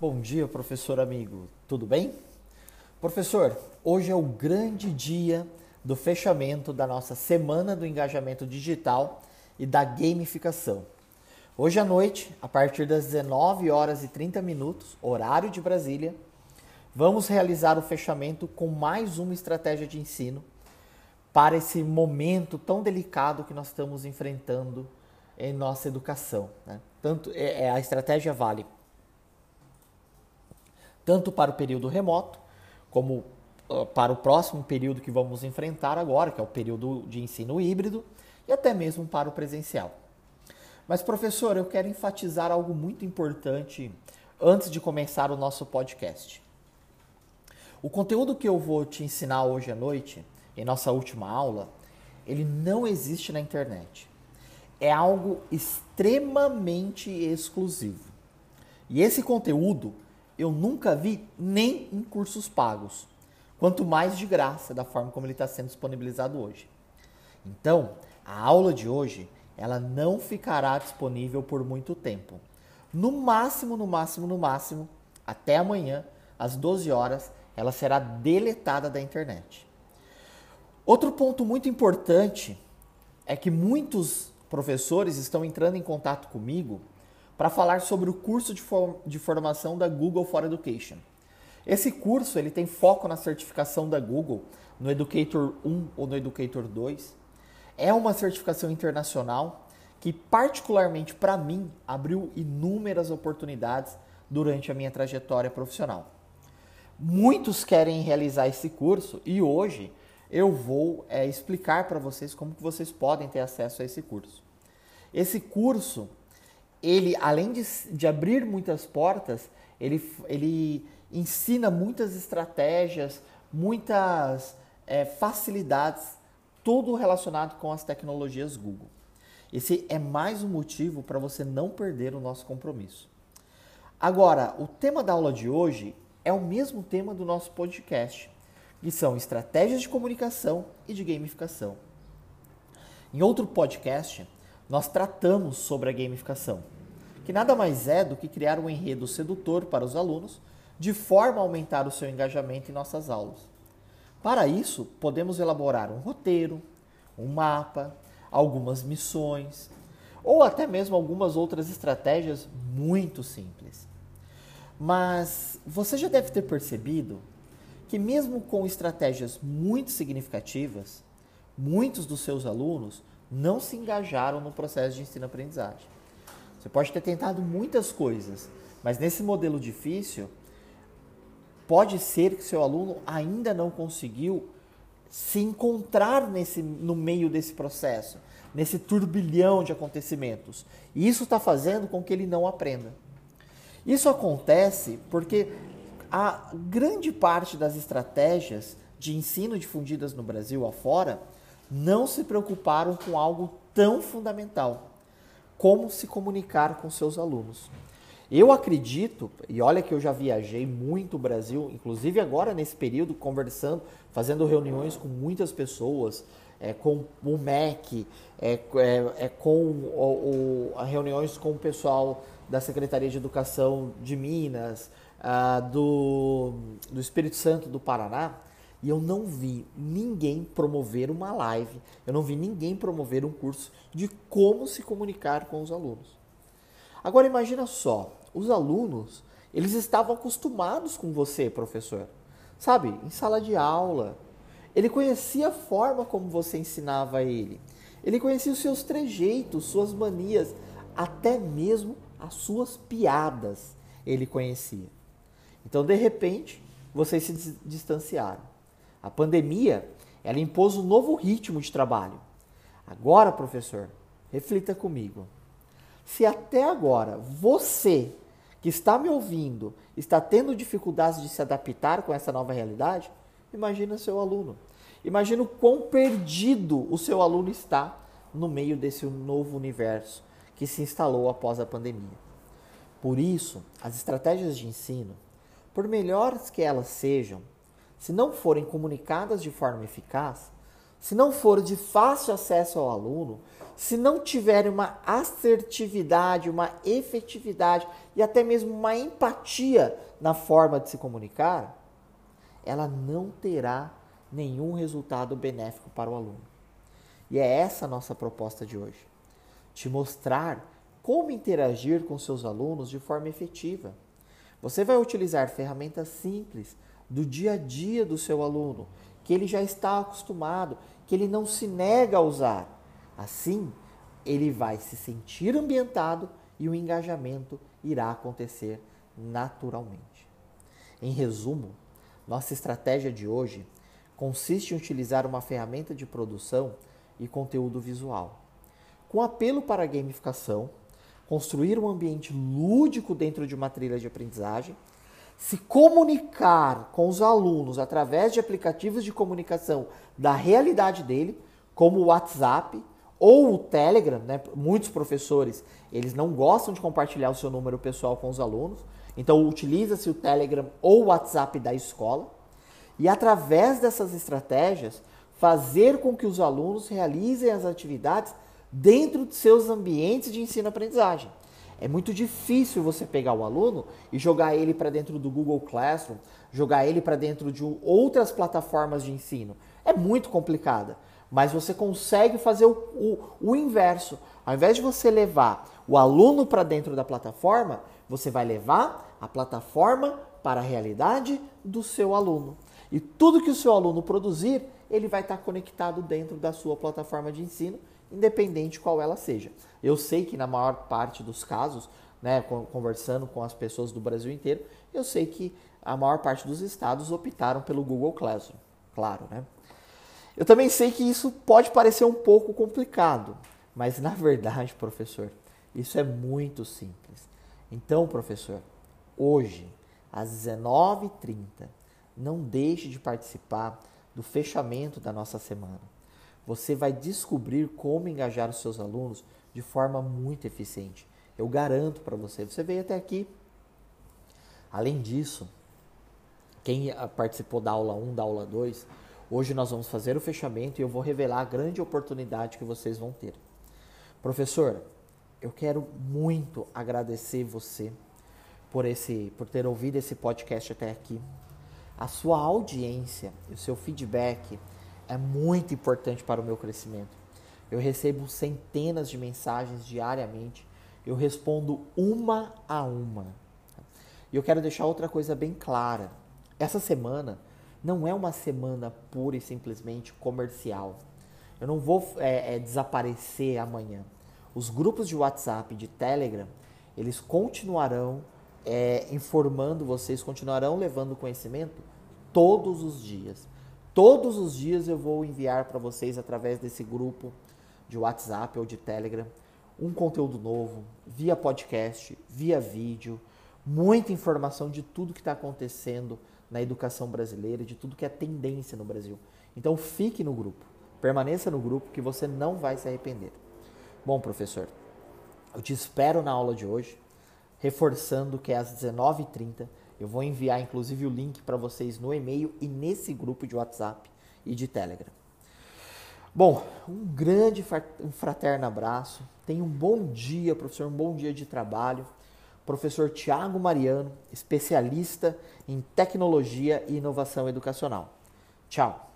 Bom dia, professor amigo. Tudo bem? Professor, hoje é o grande dia do fechamento da nossa Semana do Engajamento Digital e da Gamificação. Hoje à noite, a partir das 19 horas e 30 minutos, horário de Brasília, vamos realizar o fechamento com mais uma estratégia de ensino para esse momento tão delicado que nós estamos enfrentando em nossa educação. Né? Tanto é, é a estratégia vale tanto para o período remoto, como uh, para o próximo período que vamos enfrentar agora, que é o período de ensino híbrido, e até mesmo para o presencial. Mas, professor, eu quero enfatizar algo muito importante antes de começar o nosso podcast. O conteúdo que eu vou te ensinar hoje à noite, em nossa última aula, ele não existe na internet. É algo extremamente exclusivo. E esse conteúdo eu nunca vi nem em cursos pagos, quanto mais de graça, da forma como ele está sendo disponibilizado hoje. Então, a aula de hoje ela não ficará disponível por muito tempo. No máximo, no máximo, no máximo, até amanhã, às 12 horas, ela será deletada da internet. Outro ponto muito importante é que muitos professores estão entrando em contato comigo para falar sobre o curso de, de formação da Google for Education. Esse curso ele tem foco na certificação da Google no Educator 1 ou no Educator 2. É uma certificação internacional que, particularmente para mim, abriu inúmeras oportunidades durante a minha trajetória profissional. Muitos querem realizar esse curso e hoje eu vou é, explicar para vocês como que vocês podem ter acesso a esse curso. Esse curso ele, além de, de abrir muitas portas, ele, ele ensina muitas estratégias, muitas é, facilidades, tudo relacionado com as tecnologias Google. Esse é mais um motivo para você não perder o nosso compromisso. Agora, o tema da aula de hoje é o mesmo tema do nosso podcast, que são estratégias de comunicação e de gamificação. Em outro podcast, nós tratamos sobre a gamificação, que nada mais é do que criar um enredo sedutor para os alunos, de forma a aumentar o seu engajamento em nossas aulas. Para isso, podemos elaborar um roteiro, um mapa, algumas missões, ou até mesmo algumas outras estratégias muito simples. Mas você já deve ter percebido que, mesmo com estratégias muito significativas, muitos dos seus alunos não se engajaram no processo de ensino-aprendizagem. Você pode ter tentado muitas coisas, mas nesse modelo difícil, pode ser que seu aluno ainda não conseguiu se encontrar nesse, no meio desse processo, nesse turbilhão de acontecimentos. E isso está fazendo com que ele não aprenda. Isso acontece porque a grande parte das estratégias de ensino difundidas no Brasil afora não se preocuparam com algo tão fundamental como se comunicar com seus alunos. Eu acredito, e olha que eu já viajei muito o Brasil, inclusive agora nesse período, conversando, fazendo reuniões com muitas pessoas, é, com o MEC, é, é, é com o, o, reuniões com o pessoal da Secretaria de Educação de Minas, ah, do, do Espírito Santo do Paraná, e eu não vi ninguém promover uma live, eu não vi ninguém promover um curso de como se comunicar com os alunos. Agora imagina só, os alunos, eles estavam acostumados com você, professor. Sabe, em sala de aula. Ele conhecia a forma como você ensinava ele. Ele conhecia os seus trejeitos, suas manias, até mesmo as suas piadas ele conhecia. Então, de repente, vocês se distanciaram. A pandemia, ela impôs um novo ritmo de trabalho. Agora, professor, reflita comigo. Se até agora você que está me ouvindo está tendo dificuldades de se adaptar com essa nova realidade, imagina seu aluno. Imagina o quão perdido o seu aluno está no meio desse novo universo que se instalou após a pandemia. Por isso, as estratégias de ensino, por melhores que elas sejam, se não forem comunicadas de forma eficaz, se não for de fácil acesso ao aluno, se não tiver uma assertividade, uma efetividade e até mesmo uma empatia na forma de se comunicar, ela não terá nenhum resultado benéfico para o aluno. E é essa a nossa proposta de hoje: te mostrar como interagir com seus alunos de forma efetiva. Você vai utilizar ferramentas simples do dia a dia do seu aluno, que ele já está acostumado, que ele não se nega a usar. Assim, ele vai se sentir ambientado e o engajamento irá acontecer naturalmente. Em resumo, nossa estratégia de hoje consiste em utilizar uma ferramenta de produção e conteúdo visual. Com apelo para a gamificação, construir um ambiente lúdico dentro de uma trilha de aprendizagem, se comunicar com os alunos através de aplicativos de comunicação da realidade dele, como o WhatsApp ou o Telegram, né? Muitos professores, eles não gostam de compartilhar o seu número pessoal com os alunos, então, utiliza-se o Telegram ou o WhatsApp da escola e, através dessas estratégias, fazer com que os alunos realizem as atividades dentro de seus ambientes de ensino-aprendizagem. É muito difícil você pegar o aluno e jogar ele para dentro do Google Classroom, jogar ele para dentro de outras plataformas de ensino. É muito complicada, mas você consegue fazer o, o, o inverso. Ao invés de você levar o aluno para dentro da plataforma, você vai levar a plataforma para a realidade do seu aluno. E tudo que o seu aluno produzir, ele vai estar conectado dentro da sua plataforma de ensino, independente qual ela seja. Eu sei que na maior parte dos casos, né, conversando com as pessoas do Brasil inteiro, eu sei que a maior parte dos estados optaram pelo Google Classroom, claro, né? Eu também sei que isso pode parecer um pouco complicado, mas na verdade, professor, isso é muito simples. Então, professor, hoje, às 19h30, não deixe de participar do fechamento da nossa semana. Você vai descobrir como engajar os seus alunos de forma muito eficiente. Eu garanto para você. Você veio até aqui. Além disso, quem participou da aula 1, da aula 2, hoje nós vamos fazer o fechamento e eu vou revelar a grande oportunidade que vocês vão ter. Professor, eu quero muito agradecer você por esse por ter ouvido esse podcast até aqui. A sua audiência o seu feedback é muito importante para o meu crescimento. Eu recebo centenas de mensagens diariamente. Eu respondo uma a uma. E eu quero deixar outra coisa bem clara. Essa semana não é uma semana pura e simplesmente comercial. Eu não vou é, é, desaparecer amanhã os grupos de WhatsApp, de Telegram, eles continuarão é, informando vocês, continuarão levando conhecimento todos os dias. Todos os dias eu vou enviar para vocês através desse grupo de WhatsApp ou de Telegram um conteúdo novo, via podcast, via vídeo, muita informação de tudo que está acontecendo na educação brasileira, de tudo que é tendência no Brasil. Então fique no grupo, permaneça no grupo que você não vai se arrepender. Bom, professor, eu te espero na aula de hoje, reforçando que é às 19h30. Eu vou enviar inclusive o link para vocês no e-mail e nesse grupo de WhatsApp e de Telegram. Bom, um grande fraterno abraço. Tenha um bom dia, professor, um bom dia de trabalho. Professor Tiago Mariano, especialista em tecnologia e inovação educacional. Tchau.